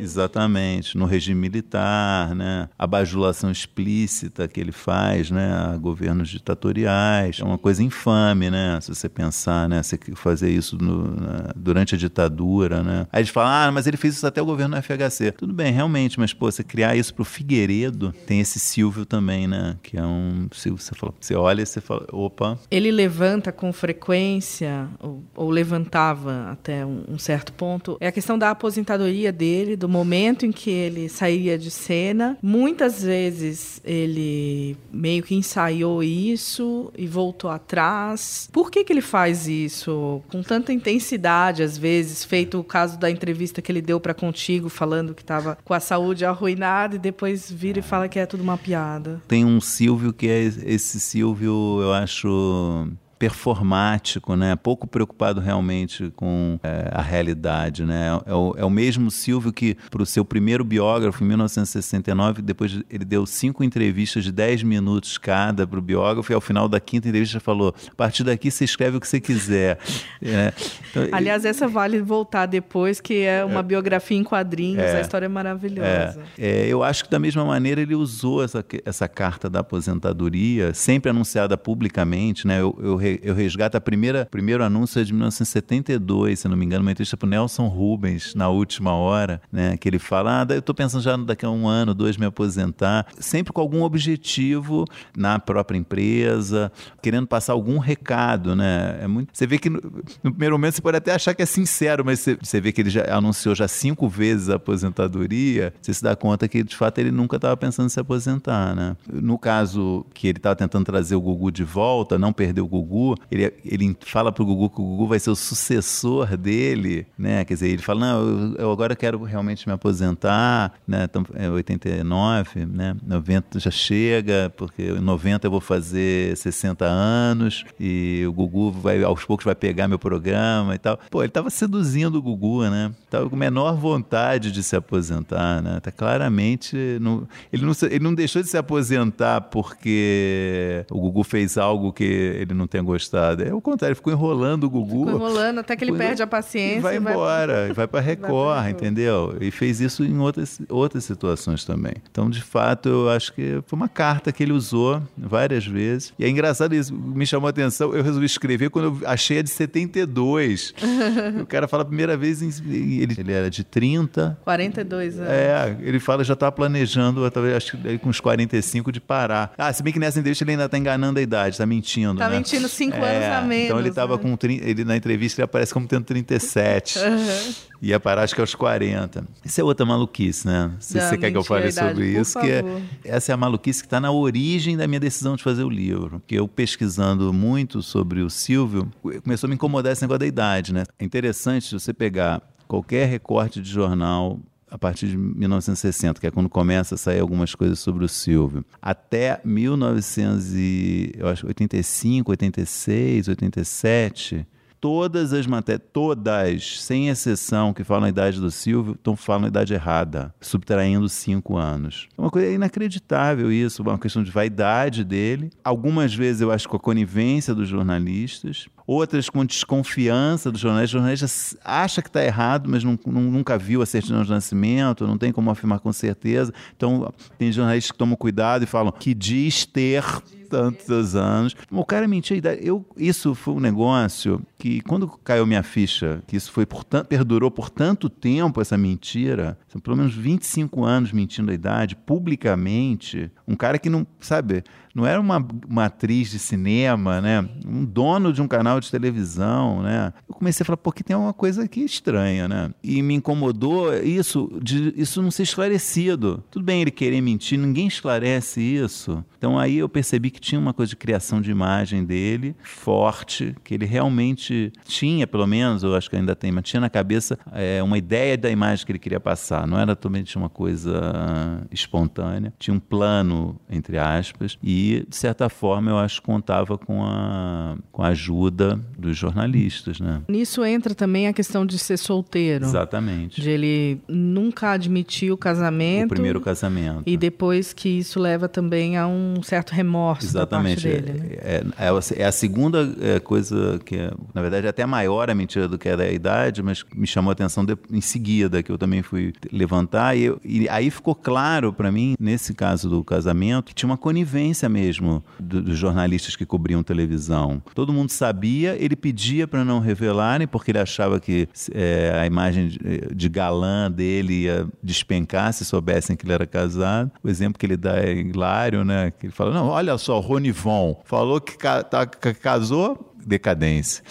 Exatamente, no regime militar, né? a bajulação explícita que ele faz né? a governos ditatoriais, é uma coisa infame, né? se você pensar, né? você fazer isso no, na, durante a ditadura. Né? Aí eles falam, ah, mas ele fez isso até o governo do FHC. Tudo bem, realmente, mas pô, você criar isso para o Figueiredo, tem esse Silvio também, né? que é um... Você, fala, você olha e você fala, opa... Ele levanta com frequência, ou, ou levantava até um, um certo ponto, é a questão da aposentadoria dele, do momento em que ele saía de cena. Muitas vezes ele meio que ensaiou isso e voltou atrás. Por que, que ele faz isso com tanta intensidade, às vezes? Feito o caso da entrevista que ele deu para Contigo, falando que estava com a saúde arruinada e depois vira e fala que é tudo uma piada. Tem um Silvio que é esse Silvio, eu acho performático, né? pouco preocupado realmente com é, a realidade. Né? É, o, é o mesmo Silvio que, para o seu primeiro biógrafo, em 1969, depois ele deu cinco entrevistas de 10 minutos cada para o biógrafo, e ao final da quinta entrevista falou: a partir daqui você escreve o que você quiser. é, então, Aliás, essa vale voltar depois, que é uma é. biografia em quadrinhos, a história é maravilhosa. É, eu acho que da mesma maneira ele usou essa, essa carta da aposentadoria, sempre anunciada publicamente, né? eu, eu eu resgato a primeira primeiro anúncio é de 1972, se não me engano, uma entrevista para Nelson Rubens na última hora, né, que ele fala: "Ah, eu estou pensando já daqui a um ano, dois me aposentar", sempre com algum objetivo na própria empresa, querendo passar algum recado, né? É muito. Você vê que no, no primeiro momento você pode até achar que é sincero, mas você, você vê que ele já anunciou já cinco vezes a aposentadoria, você se dá conta que de fato ele nunca estava pensando em se aposentar, né? No caso que ele estava tentando trazer o Gugu de volta, não perder o Gugu Gugu, ele, ele fala pro Gugu que o Gugu vai ser o sucessor dele, né? Quer dizer, ele fala, não, eu, eu agora quero realmente me aposentar, né? Então, é 89, né? 90 já chega, porque em 90 eu vou fazer 60 anos e o Gugu vai, aos poucos vai pegar meu programa e tal. Pô, ele tava seduzindo o Gugu, né? Tava com menor vontade de se aposentar, né? Tá claramente... No, ele, não, ele não deixou de se aposentar porque o Gugu fez algo que ele não tem gostado. É o contrário, ficou enrolando o Gugu. Ficou enrolando até que ele perde a paciência. E vai embora, e vai para Record, entendeu? E fez isso em outras, outras situações também. Então, de fato, eu acho que foi uma carta que ele usou várias vezes. E é engraçado isso, me chamou a atenção. Eu resolvi escrever quando eu achei a de 72. o cara fala a primeira vez, em, ele, ele era de 30. 42 anos. É, ele fala já tá planejando, talvez acho que com uns 45 de parar. Ah, se bem que nessa entrevista ele ainda tá enganando a idade, tá mentindo, Tá né? mentindo cinco É, anos a menos. Então ele tava né? com 30, ele na entrevista ele aparece como tendo 37. Aham. Ia parar acho que aos 40. Isso é outra maluquice, né? Se você quer que eu fale sobre idade, isso, que é, essa é a maluquice que está na origem da minha decisão de fazer o livro. Que eu pesquisando muito sobre o Silvio, começou a me incomodar esse negócio da idade, né? É interessante você pegar qualquer recorte de jornal a partir de 1960, que é quando começa a sair algumas coisas sobre o Silvio, até 1985, 86, 87, todas as matérias, todas, sem exceção, que falam a idade do Silvio, estão falando a idade errada, subtraindo cinco anos. É uma coisa inacreditável isso, uma questão de vaidade dele. Algumas vezes eu acho com a conivência dos jornalistas, outras com desconfiança dos jornalistas. O jornalista acha que está errado, mas não- nunca viu a certidão de nascimento, não tem como afirmar com certeza. Então, tem jornalistas que tomam cuidado e falam que diz ter tantos anos. O cara mentia a idade. Eu, isso foi um negócio que, quando caiu minha ficha, que isso foi por perdurou por tanto tempo, essa mentira, são pelo menos 25 anos mentindo a idade, publicamente, um cara que não, sabe, não era uma, uma atriz de cinema, né? Um dono de um canal de televisão, né? Eu comecei a falar, pô, que tem uma coisa aqui estranha, né? E me incomodou isso, de isso não ser esclarecido. Tudo bem ele querer mentir, ninguém esclarece isso. Então aí eu percebi que tinha uma coisa de criação de imagem dele forte, que ele realmente tinha, pelo menos, eu acho que ainda tem, mas tinha na cabeça é, uma ideia da imagem que ele queria passar. Não era totalmente uma coisa espontânea. Tinha um plano, entre aspas, e, de certa forma, eu acho que contava com a, com a ajuda dos jornalistas, né? Nisso entra também a questão de ser solteiro. Exatamente. De ele nunca admitir o casamento. O primeiro casamento. E depois que isso leva também a um certo remorso Exatamente. da parte dele. Né? É, é, é a segunda é, coisa que, é, na verdade, é até maior a mentira do que era a idade, mas me chamou a atenção de, em seguida, que eu também fui levantar. E, eu, e aí ficou claro para mim, nesse caso do casamento, que tinha uma conivência mesmo do, dos jornalistas que cobriam televisão. Todo mundo sabia, ele pedia para não revelarem, porque ele achava que é, a imagem de, de galã dele ia despencar se soubessem que ele era casado. O exemplo que ele dá é hilário, né? Ele fala: não, olha só, Ronivon falou que ca tá, ca casou, decadência.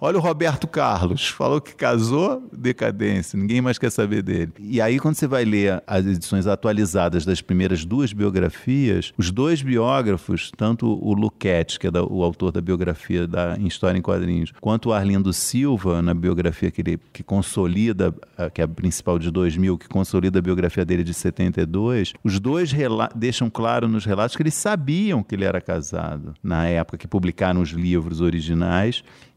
Olha o Roberto Carlos, falou que casou, decadência. Ninguém mais quer saber dele. E aí, quando você vai ler as edições atualizadas das primeiras duas biografias, os dois biógrafos, tanto o Luquete, que é da, o autor da biografia da, em História em Quadrinhos, quanto o Arlindo Silva, na biografia que, ele, que consolida, que é a principal de 2000, que consolida a biografia dele de 72, os dois deixam claro nos relatos que eles sabiam que ele era casado, na época que publicaram os livros originais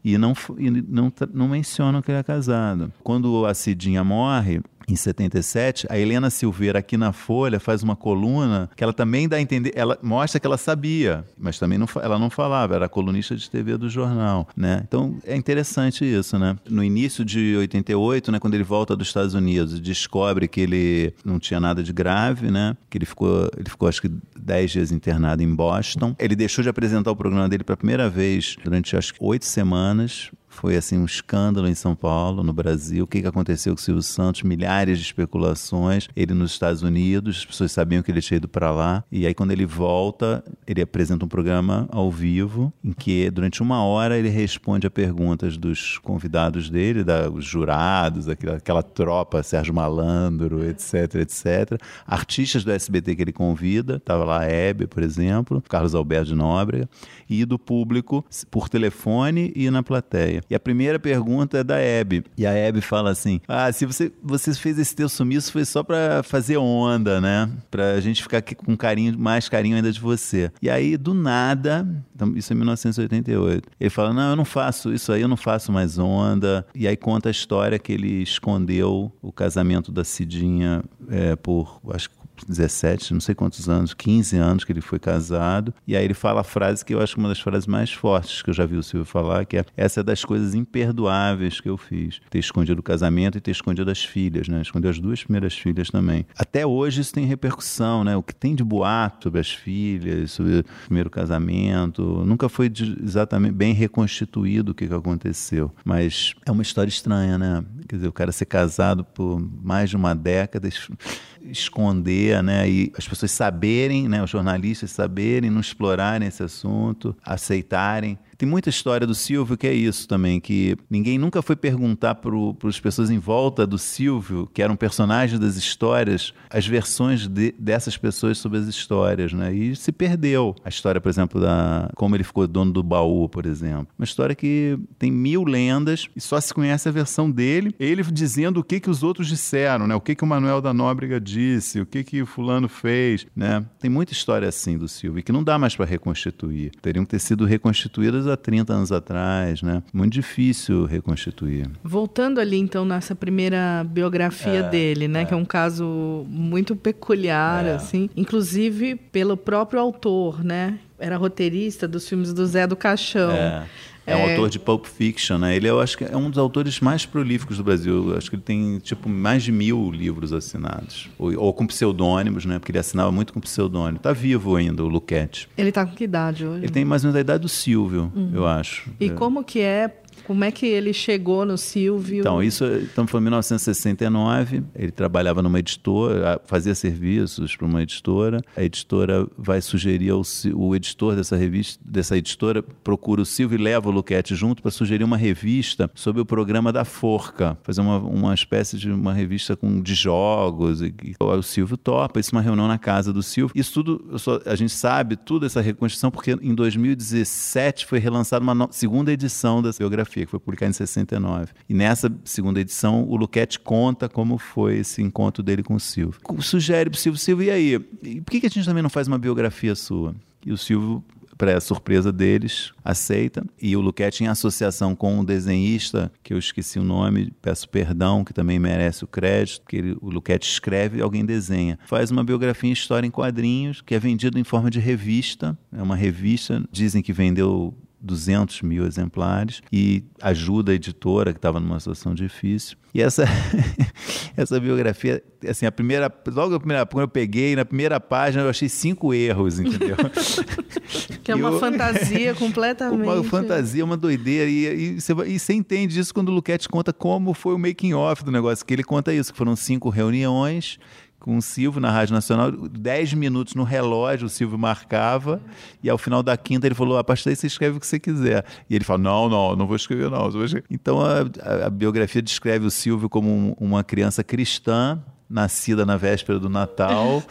e não, e não, não mencionam que ele é casado. Quando a Cidinha morre, em 77, a Helena Silveira aqui na Folha faz uma coluna que ela também dá a entender, ela mostra que ela sabia, mas também não, ela não falava, era colunista de TV do jornal, né? Então é interessante isso, né? No início de 88, né, quando ele volta dos Estados Unidos, descobre que ele não tinha nada de grave, né? Que ele ficou, ele ficou acho que 10 dias internado em Boston. Ele deixou de apresentar o programa dele pela primeira vez durante acho que oito semanas. Foi assim um escândalo em São Paulo, no Brasil. O que, que aconteceu com o Silvio Santos? Milhares de especulações. Ele nos Estados Unidos, as pessoas sabiam que ele tinha ido para lá. E aí, quando ele volta, ele apresenta um programa ao vivo, em que durante uma hora ele responde a perguntas dos convidados dele, dos jurados, aquela, aquela tropa, Sérgio Malandro, etc, etc. Artistas do SBT que ele convida, estava lá a Hebe, por exemplo, Carlos Alberto de Nóbrega, e do público por telefone e na plateia. E a primeira pergunta é da Hebe. E a Hebe fala assim: Ah, se você, você fez esse teu sumiço foi só para fazer onda, né? Pra gente ficar aqui com carinho, mais carinho ainda de você. E aí, do nada, então, isso é 1988. Ele fala: Não, eu não faço isso aí, eu não faço mais onda. E aí conta a história que ele escondeu o casamento da Cidinha é, por, acho que 17, não sei quantos anos, 15 anos que ele foi casado. E aí ele fala a frase que eu acho uma das frases mais fortes que eu já vi o Silvio falar, que é essa é das coisas imperdoáveis que eu fiz. Ter escondido o casamento e ter escondido as filhas, né? Esconder as duas primeiras filhas também. Até hoje isso tem repercussão, né? O que tem de boato sobre as filhas, sobre o primeiro casamento, nunca foi exatamente bem reconstituído o que, que aconteceu. Mas é uma história estranha, né? Quer dizer, o cara ser casado por mais de uma década esconder, né? E as pessoas saberem, né? Os jornalistas saberem, não explorarem esse assunto, aceitarem. Tem muita história do Silvio que é isso também, que ninguém nunca foi perguntar para as pessoas em volta do Silvio, que eram personagens das histórias, as versões de, dessas pessoas sobre as histórias, né? E se perdeu. A história, por exemplo, da como ele ficou dono do baú, por exemplo. Uma história que tem mil lendas e só se conhece a versão dele, ele dizendo o que, que os outros disseram, né? O que, que o Manuel da Nóbrega disse, o que, que o fulano fez, né? Tem muita história assim do Silvio que não dá mais para reconstituir. Teriam que ter sido reconstituídas há 30 anos atrás, né? Muito difícil reconstituir. Voltando ali então nessa primeira biografia é, dele, né, é. que é um caso muito peculiar é. assim, inclusive pelo próprio autor, né? Era roteirista dos filmes do Zé do Caixão. É. É um é... autor de Pulp Fiction, né? Ele eu acho que é um dos autores mais prolíficos do Brasil. Eu acho que ele tem tipo mais de mil livros assinados, ou, ou com pseudônimos, né? Porque ele assinava muito com pseudônimo. Tá vivo ainda o Luquete. Ele tá com que idade hoje? Ele tem mais ou menos a idade do Silvio, uhum. eu acho. E é. como que é como é que ele chegou no Silvio? Então, isso estamos falando em 1969. Ele trabalhava numa editora, fazia serviços para uma editora. A editora vai sugerir ao o editor dessa revista, dessa editora, procura o Silvio e leva o Luquete junto para sugerir uma revista sobre o programa da Forca, fazer uma, uma espécie de uma revista com de jogos. E, e o Silvio topa, isso é uma reunião na casa do Silvio. Isso tudo, só, a gente sabe tudo essa reconstrução porque em 2017 foi relançada uma segunda edição dessa biografia que foi publicada em 69. E nessa segunda edição, o Luquete conta como foi esse encontro dele com o Silvio. Sugere para o Silvio, Silvio, e aí? Por que, a gente também não faz uma biografia sua? E o Silvio para surpresa deles, aceita. E o Luquete, em associação com um desenhista, que eu esqueci o nome, peço perdão, que também merece o crédito, que ele, o Luquete escreve e alguém desenha. Faz uma biografia em história em quadrinhos, que é vendido em forma de revista. É uma revista, dizem que vendeu 200 mil exemplares e ajuda a editora que estava numa situação difícil. E essa, essa biografia, assim, a primeira, logo a primeira, quando eu peguei, na primeira página eu achei cinco erros, entendeu? que é uma eu, fantasia completamente. Uma fantasia, uma doideira. E, e, você, e você entende isso quando o Luquete conta como foi o making off do negócio, que ele conta isso, que foram cinco reuniões com o Silvio na Rádio Nacional, 10 minutos no relógio o Silvio marcava, e ao final da quinta ele falou: a partir daí você escreve o que você quiser. E ele fala: não, não, não vou escrever, não. Então a, a, a, biografia descreve o Silvio como um, uma criança cristã, nascida na véspera do Natal.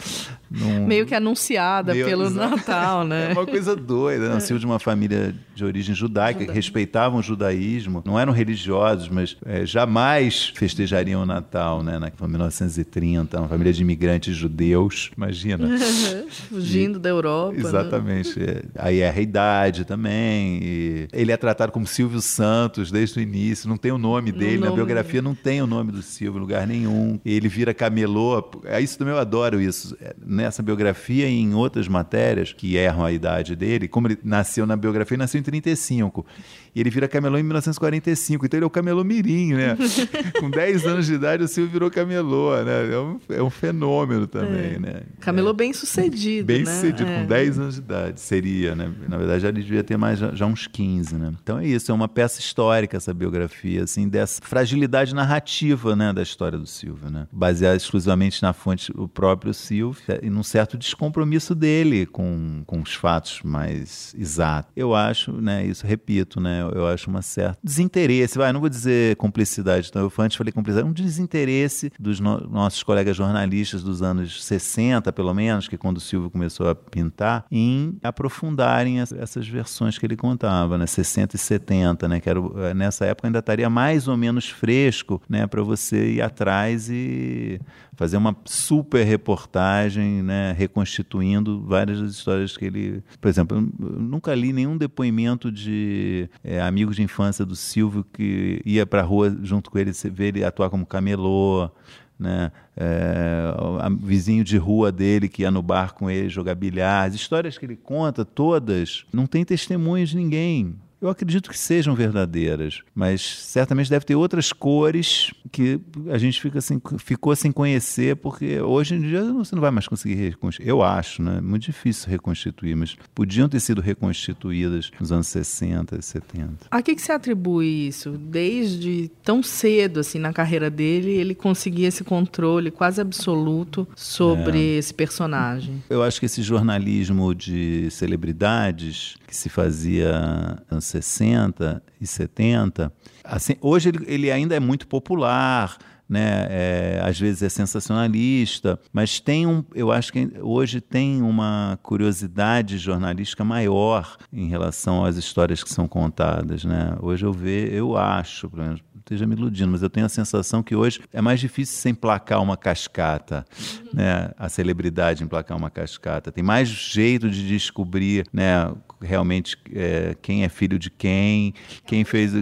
Num... Meio que anunciada Meio pelo Natal, né? É uma coisa doida. Né? Nasceu de uma família de origem judaica, que respeitavam o judaísmo, não eram religiosos, mas é, jamais festejariam o Natal, né? Na 1930, uma família de imigrantes judeus, imagina. Fugindo e, da Europa. Né? Exatamente. Né? Aí é a idade também. ele é tratado como Silvio Santos desde o início, não tem o nome dele, no na nome... biografia não tem o nome do Silvio em lugar nenhum. Ele vira camelô. É isso também eu adoro isso. Nessa biografia e em outras matérias que erram a idade dele, como ele nasceu na biografia, ele nasceu em 35. E ele vira camelô em 1945. Então ele é o camelô mirim, né? Com 10 anos de idade, o Silvio virou camelô, né? É um, é um fenômeno também, é. né? Camelô é. bem sucedido, Bem né? sucedido, é. com 10 anos de idade. Seria, né? Na verdade, ele devia ter mais já, já, uns 15, né? Então é isso, é uma peça histórica essa biografia, assim, dessa fragilidade narrativa, né? Da história do Silvio, né? Baseada exclusivamente na fonte, o próprio Silvio, e num certo descompromisso dele com, com os fatos mais exatos. Eu acho, né? Isso, repito, né? Eu acho uma certa desinteresse, vai, não vou dizer cumplicidade, então eu antes falei cumplicidade, um desinteresse dos no nossos colegas jornalistas dos anos 60, pelo menos, que quando o Silvio começou a pintar, em aprofundarem essas versões que ele contava, né, 60 e 70, né, que era, eh, nessa época ainda estaria mais ou menos fresco, né, para você ir atrás e fazer uma super reportagem, né, reconstituindo várias das histórias que ele. Por exemplo, nunca li nenhum depoimento de é, amigos de infância do Silvio que ia para a rua junto com ele, ver ele atuar como camelô. né? É, vizinho de rua dele que ia no bar com ele jogar bilhar. As histórias que ele conta, todas, não tem testemunhas de ninguém. Eu acredito que sejam verdadeiras, mas certamente deve ter outras cores que a gente fica assim, ficou sem conhecer, porque hoje em dia você não vai mais conseguir reconstituir. Eu acho, né? Muito difícil reconstituir, mas podiam ter sido reconstituídas nos anos 60, 70. A que, que se atribui isso? Desde tão cedo, assim, na carreira dele, ele conseguia esse controle quase absoluto sobre é. esse personagem. Eu acho que esse jornalismo de celebridades que se fazia anos 60 e 70, assim, hoje ele, ele ainda é muito popular, né? É, às vezes é sensacionalista, mas tem um, eu acho que hoje tem uma curiosidade jornalística maior em relação às histórias que são contadas, né? Hoje eu vejo, eu acho, pelo menos, esteja me iludindo, mas eu tenho a sensação que hoje é mais difícil você emplacar uma cascata, uhum. né? A celebridade emplacar uma cascata. Tem mais jeito de descobrir, né? Realmente é, quem é filho de quem, quem fez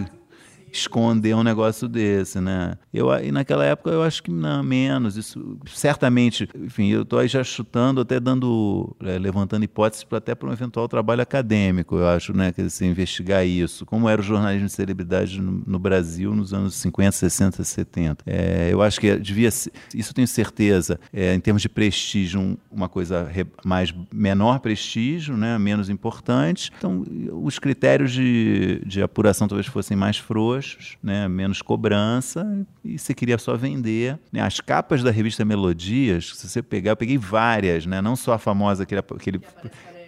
esconder um negócio desse, né? Eu, e naquela época eu acho que não, menos. Isso certamente, enfim, eu estou aí já chutando, até dando, é, levantando hipóteses para até para um eventual trabalho acadêmico, eu acho, né? Que assim, investigar isso. Como era o jornalismo de celebridade no, no Brasil nos anos 50, 60, 70. É, eu acho que devia ser, isso tenho certeza, é, em termos de prestígio, um, uma coisa re, mais menor prestígio, né? Menos importante. Então, os critérios de, de apuração talvez fossem mais frouxos né? menos cobrança, e você queria só vender. Né? As capas da revista Melodias, se você pegar, eu peguei várias, né? não só a famosa que ele, que ele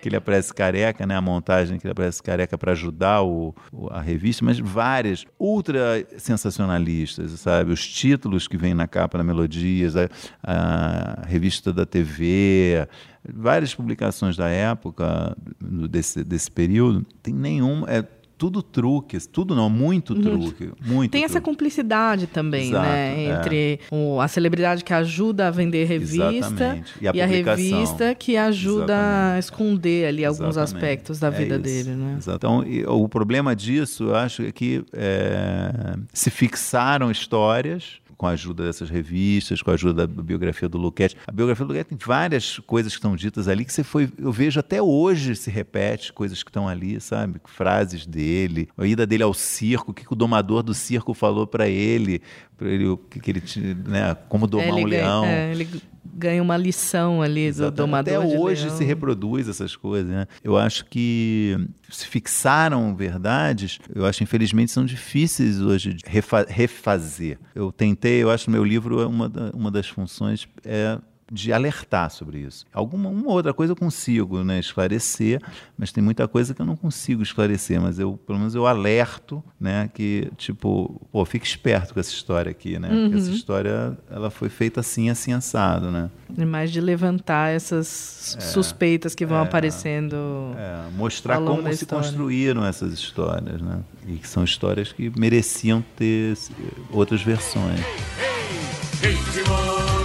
que ele aparece careca, né? A montagem que ele aparece careca para ajudar o, a revista, mas várias ultra sensacionalistas, sabe? Os títulos que vêm na capa da Melodias, a, a revista da TV, várias publicações da época desse, desse período, tem nenhuma. É, tudo truque, tudo não, muito uhum. truque, muito. Tem truque. essa cumplicidade também, Exato, né, é. entre o, a celebridade que ajuda a vender revista e a, e a, revista que ajuda Exatamente. a esconder ali alguns Exatamente. aspectos da é vida é dele, né? Exato. Então, o problema disso, eu acho, é que é, se fixaram histórias com a ajuda dessas revistas, com a ajuda da biografia do Luquete. A biografia do Luquete tem várias coisas que estão ditas ali que você foi, eu vejo até hoje se repete coisas que estão ali, sabe? Frases dele, a ida dele ao circo, o que o domador do circo falou para ele, para ele que, que ele, né, como domar é, um leão. É, ele ganha uma lição ali Exatamente. do domador Até hoje leão. se reproduz essas coisas. Né? Eu acho que se fixaram verdades, eu acho infelizmente são difíceis hoje de refa refazer. Eu tentei, eu acho que meu livro, uma, da, uma das funções é de alertar sobre isso. Alguma uma outra coisa eu consigo né, esclarecer, mas tem muita coisa que eu não consigo esclarecer, mas eu pelo menos eu alerto, né, que tipo, pô, fique esperto com essa história aqui, né? Uhum. Porque essa uhum. história ela foi feita assim, assim assado, né? É mais de levantar essas é, suspeitas que vão é, aparecendo. É, mostrar como se construíram essas histórias, né? E que são histórias que mereciam ter outras versões. Hey, hey,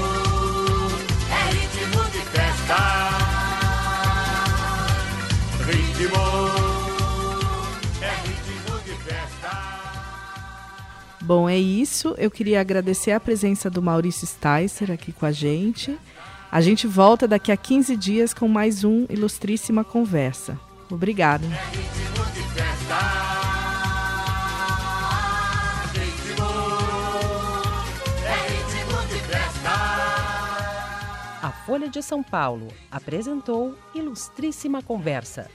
Bom, é isso. Eu queria agradecer a presença do Maurício Sticer aqui com a gente. A gente volta daqui a 15 dias com mais um Ilustríssima Conversa. Obrigada. A Folha de São Paulo apresentou Ilustríssima Conversa.